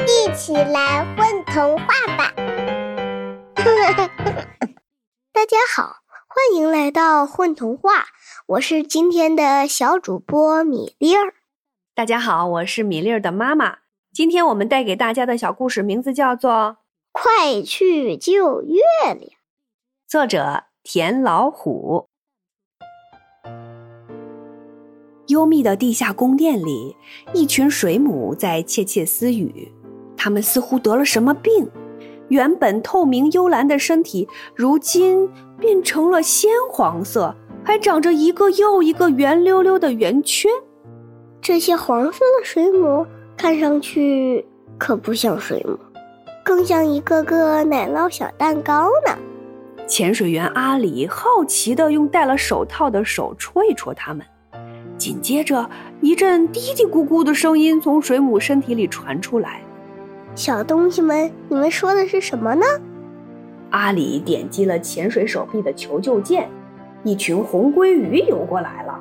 一起来混童话吧！大家好，欢迎来到混童话，我是今天的小主播米粒儿。大家好，我是米粒儿的妈妈。今天我们带给大家的小故事名字叫做《快去救月亮》，作者田老虎。幽密的地下宫殿里，一群水母在窃窃私语。它们似乎得了什么病，原本透明幽蓝的身体，如今变成了鲜黄色，还长着一个又一个圆溜溜的圆圈。这些黄色的水母看上去可不像水母，更像一个个奶酪小蛋糕呢。潜水员阿里好奇地用戴了手套的手戳一戳它们。紧接着，一阵嘀嘀咕咕的声音从水母身体里传出来：“小东西们，你们说的是什么呢？”阿里点击了潜水手臂的求救键，一群红鲑鱼游过来了。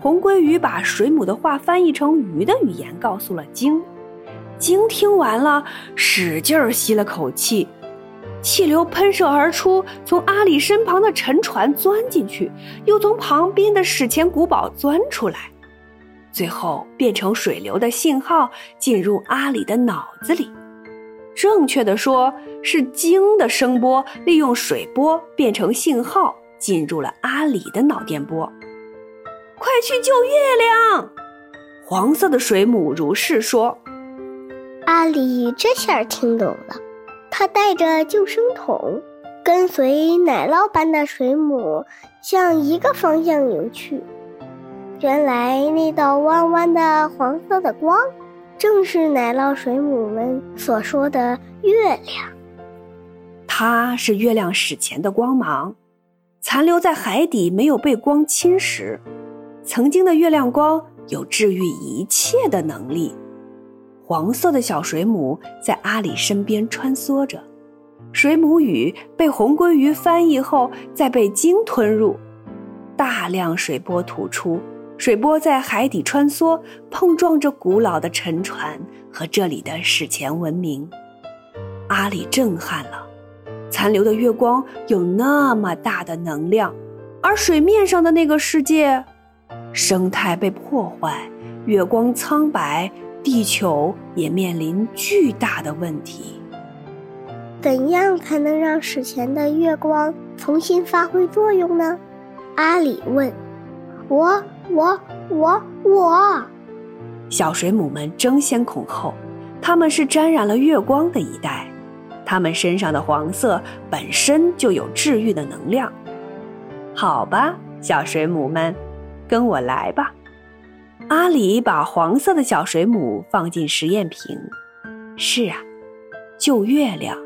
红鲑鱼把水母的话翻译成鱼的语言，告诉了鲸。鲸听完了，使劲儿吸了口气。气流喷射而出，从阿里身旁的沉船钻进去，又从旁边的史前古堡钻出来，最后变成水流的信号进入阿里的脑子里。正确的说，是鲸的声波利用水波变成信号进入了阿里的脑电波。快去救月亮！黄色的水母如是说。阿里这下听懂了。他带着救生桶，跟随奶酪般的水母向一个方向游去。原来那道弯弯的黄色的光，正是奶酪水母们所说的月亮。它是月亮史前的光芒，残留在海底，没有被光侵蚀。曾经的月亮光有治愈一切的能力。黄色的小水母在阿里身边穿梭着，水母语被红鲑鱼翻译后，再被鲸吞入。大量水波吐出，水波在海底穿梭，碰撞着古老的沉船和这里的史前文明。阿里震撼了，残留的月光有那么大的能量，而水面上的那个世界，生态被破坏，月光苍白。地球也面临巨大的问题。怎样才能让史前的月光重新发挥作用呢？阿里问。我我我我。小水母们争先恐后，它们是沾染了月光的一代，它们身上的黄色本身就有治愈的能量。好吧，小水母们，跟我来吧。阿里把黄色的小水母放进实验瓶。是啊，救月亮，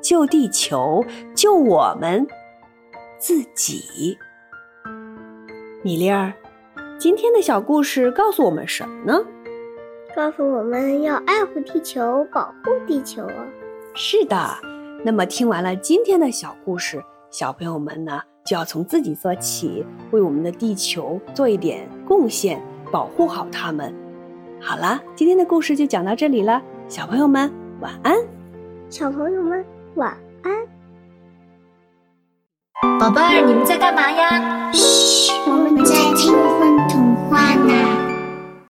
救地球，救我们自己。米粒儿，今天的小故事告诉我们什么呢？告诉我们要爱护地球，保护地球啊！是的。那么听完了今天的小故事，小朋友们呢就要从自己做起，为我们的地球做一点贡献。保护好它们。好啦，今天的故事就讲到这里了，小朋友们晚安。小朋友们晚安。宝贝儿，你们在干嘛呀？嘘，我们在听。